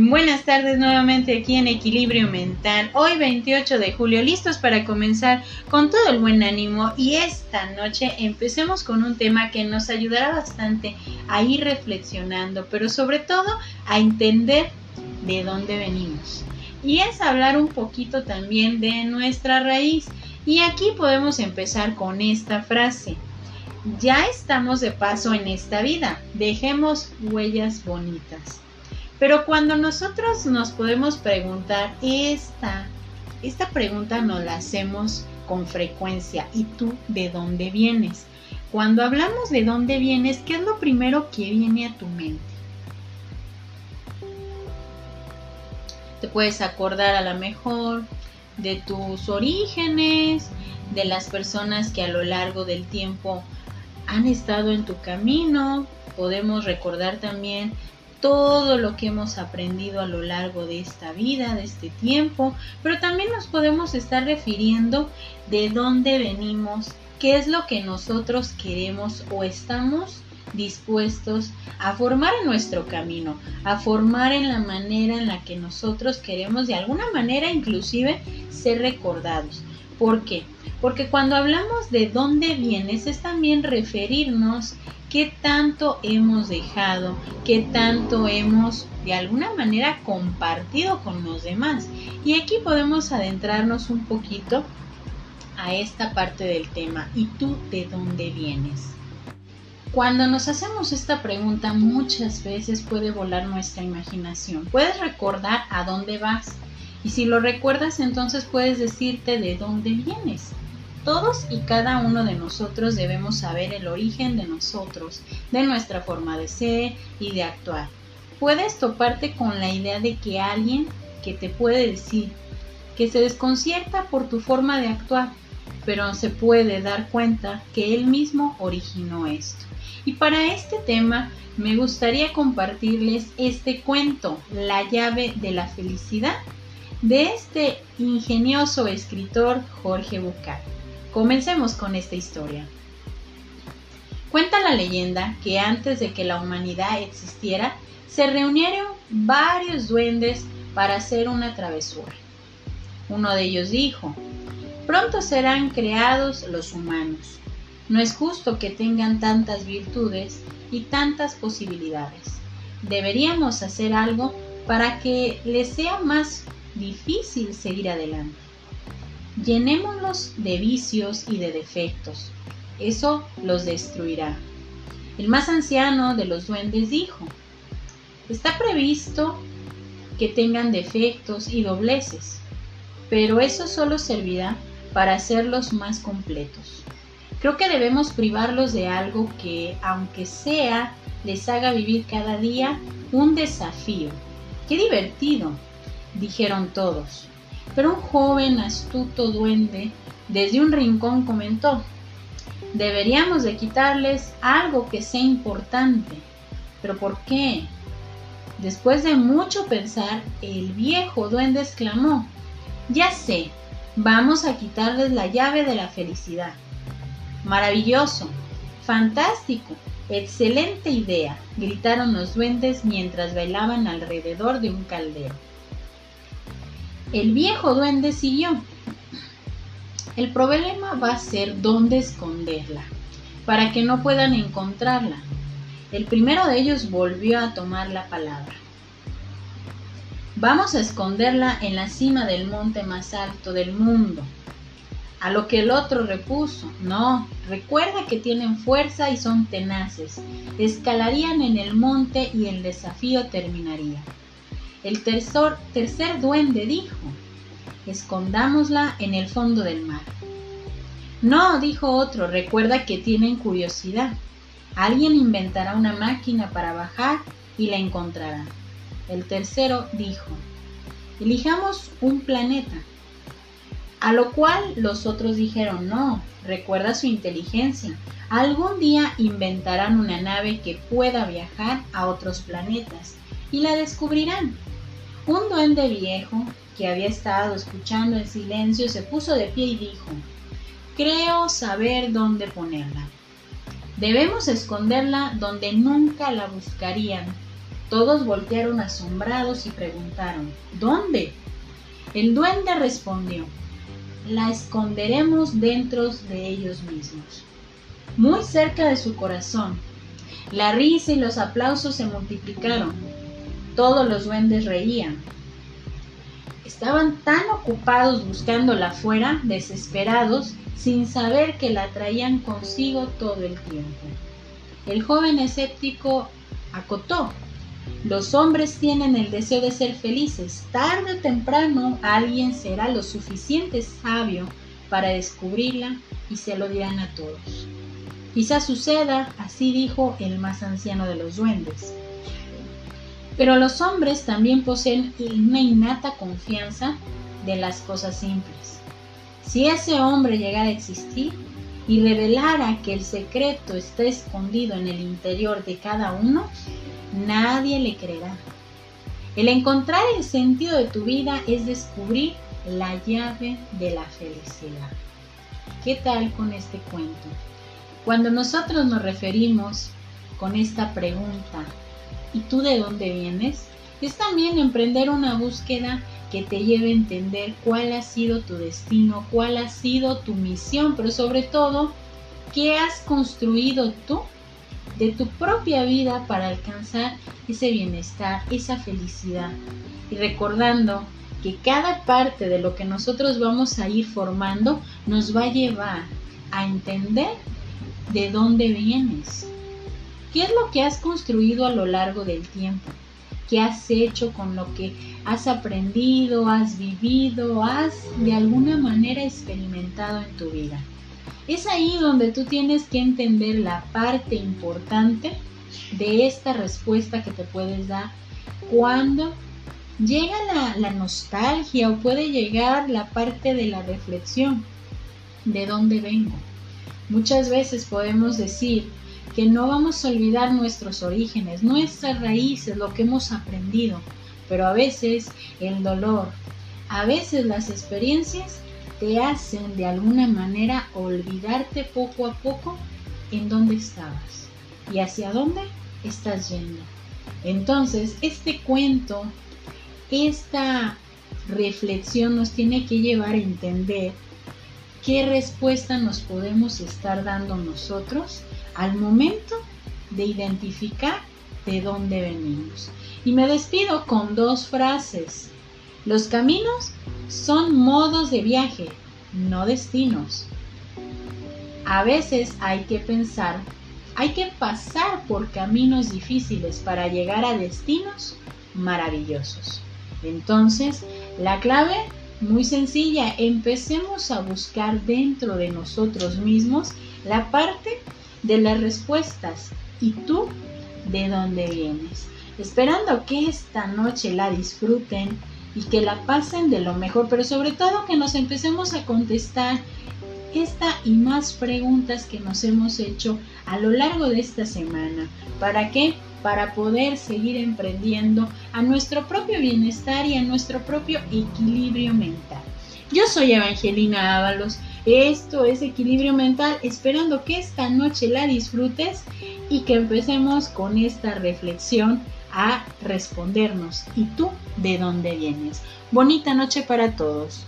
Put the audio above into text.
Buenas tardes nuevamente aquí en Equilibrio Mental. Hoy 28 de julio, listos para comenzar con todo el buen ánimo y esta noche empecemos con un tema que nos ayudará bastante a ir reflexionando, pero sobre todo a entender de dónde venimos. Y es hablar un poquito también de nuestra raíz. Y aquí podemos empezar con esta frase. Ya estamos de paso en esta vida, dejemos huellas bonitas. Pero cuando nosotros nos podemos preguntar esta, esta pregunta nos la hacemos con frecuencia. ¿Y tú de dónde vienes? Cuando hablamos de dónde vienes, ¿qué es lo primero que viene a tu mente? Te puedes acordar a lo mejor de tus orígenes, de las personas que a lo largo del tiempo han estado en tu camino. Podemos recordar también todo lo que hemos aprendido a lo largo de esta vida, de este tiempo, pero también nos podemos estar refiriendo de dónde venimos, qué es lo que nosotros queremos o estamos dispuestos a formar en nuestro camino, a formar en la manera en la que nosotros queremos de alguna manera inclusive ser recordados. ¿Por qué? Porque cuando hablamos de dónde vienes es también referirnos qué tanto hemos dejado, qué tanto hemos de alguna manera compartido con los demás. Y aquí podemos adentrarnos un poquito a esta parte del tema. ¿Y tú de dónde vienes? Cuando nos hacemos esta pregunta muchas veces puede volar nuestra imaginación. Puedes recordar a dónde vas y si lo recuerdas entonces puedes decirte de dónde vienes. Todos y cada uno de nosotros debemos saber el origen de nosotros, de nuestra forma de ser y de actuar. Puedes toparte con la idea de que alguien que te puede decir que se desconcierta por tu forma de actuar, pero se puede dar cuenta que él mismo originó esto. Y para este tema me gustaría compartirles este cuento, La llave de la felicidad, de este ingenioso escritor Jorge Bucay. Comencemos con esta historia. Cuenta la leyenda que antes de que la humanidad existiera, se reunieron varios duendes para hacer una travesura. Uno de ellos dijo, pronto serán creados los humanos. No es justo que tengan tantas virtudes y tantas posibilidades. Deberíamos hacer algo para que les sea más difícil seguir adelante. Llenémoslos de vicios y de defectos. Eso los destruirá. El más anciano de los duendes dijo, está previsto que tengan defectos y dobleces, pero eso solo servirá para hacerlos más completos. Creo que debemos privarlos de algo que, aunque sea, les haga vivir cada día un desafío. ¡Qué divertido! dijeron todos. Pero un joven astuto duende desde un rincón comentó, deberíamos de quitarles algo que sea importante. ¿Pero por qué? Después de mucho pensar, el viejo duende exclamó, ya sé, vamos a quitarles la llave de la felicidad. Maravilloso, fantástico, excelente idea, gritaron los duendes mientras bailaban alrededor de un caldero. El viejo duende siguió. El problema va a ser dónde esconderla, para que no puedan encontrarla. El primero de ellos volvió a tomar la palabra. Vamos a esconderla en la cima del monte más alto del mundo. A lo que el otro repuso, no, recuerda que tienen fuerza y son tenaces. Escalarían en el monte y el desafío terminaría. El tercer, duende dijo, escondámosla en el fondo del mar. No, dijo otro, recuerda que tienen curiosidad. Alguien inventará una máquina para bajar y la encontrará. El tercero dijo, elijamos un planeta. A lo cual los otros dijeron, no, recuerda su inteligencia. Algún día inventarán una nave que pueda viajar a otros planetas y la descubrirán. Un duende viejo que había estado escuchando en silencio se puso de pie y dijo, creo saber dónde ponerla. Debemos esconderla donde nunca la buscarían. Todos voltearon asombrados y preguntaron, ¿dónde? El duende respondió, la esconderemos dentro de ellos mismos, muy cerca de su corazón. La risa y los aplausos se multiplicaron. Todos los duendes reían. Estaban tan ocupados buscándola afuera, desesperados, sin saber que la traían consigo todo el tiempo. El joven escéptico acotó, los hombres tienen el deseo de ser felices. Tarde o temprano alguien será lo suficiente sabio para descubrirla y se lo dirán a todos. Quizás suceda, así dijo el más anciano de los duendes. Pero los hombres también poseen una innata confianza de las cosas simples. Si ese hombre llegara a existir y revelara que el secreto está escondido en el interior de cada uno, nadie le creerá. El encontrar el sentido de tu vida es descubrir la llave de la felicidad. ¿Qué tal con este cuento? Cuando nosotros nos referimos con esta pregunta, ¿y tú de dónde vienes? Es también emprender una búsqueda que te lleve a entender cuál ha sido tu destino, cuál ha sido tu misión, pero sobre todo, ¿qué has construido tú de tu propia vida para alcanzar ese bienestar, esa felicidad. Y recordando que cada parte de lo que nosotros vamos a ir formando nos va a llevar a entender de dónde vienes. ¿Qué es lo que has construido a lo largo del tiempo? ¿Qué has hecho con lo que has aprendido, has vivido, has de alguna manera experimentado en tu vida? Es ahí donde tú tienes que entender la parte importante de esta respuesta que te puedes dar cuando llega la, nostalgia o puede llegar la parte de la reflexión. ¿De dónde vengo? Muchas veces podemos decir que no vamos a olvidar nuestros orígenes, nuestras raíces, lo que hemos aprendido, pero a veces el dolor, a veces las experiencias te hacen de alguna manera olvidarte poco a poco en dónde estabas y hacia dónde estás yendo. Entonces, este cuento, esta reflexión nos tiene que llevar a entender qué respuesta nos podemos estar dando nosotros al momento de identificar de dónde venimos. Y me despido con dos frases. Los caminos son modos de viaje, no destinos. A veces hay que pensar, hay que pasar por caminos difíciles para llegar a destinos maravillosos. Entonces, la clave, muy sencilla, empecemos a buscar dentro de nosotros mismos la parte de las respuestas y tú de dónde vienes. Esperando que esta noche la disfruten y que la pasen de lo mejor, pero sobre todo que nos empecemos a contestar esta y más preguntas que nos hemos hecho a lo largo de esta semana. ¿Para qué? Para poder seguir emprendiendo a nuestro propio bienestar y a nuestro propio equilibrio mental. Yo soy Evangelina Ábalos. Esto es Equilibrio Mental, esperando que esta noche la disfrutes y que empecemos con esta reflexión a respondernos. ¿Y tú de dónde vienes? Bonita noche para todos.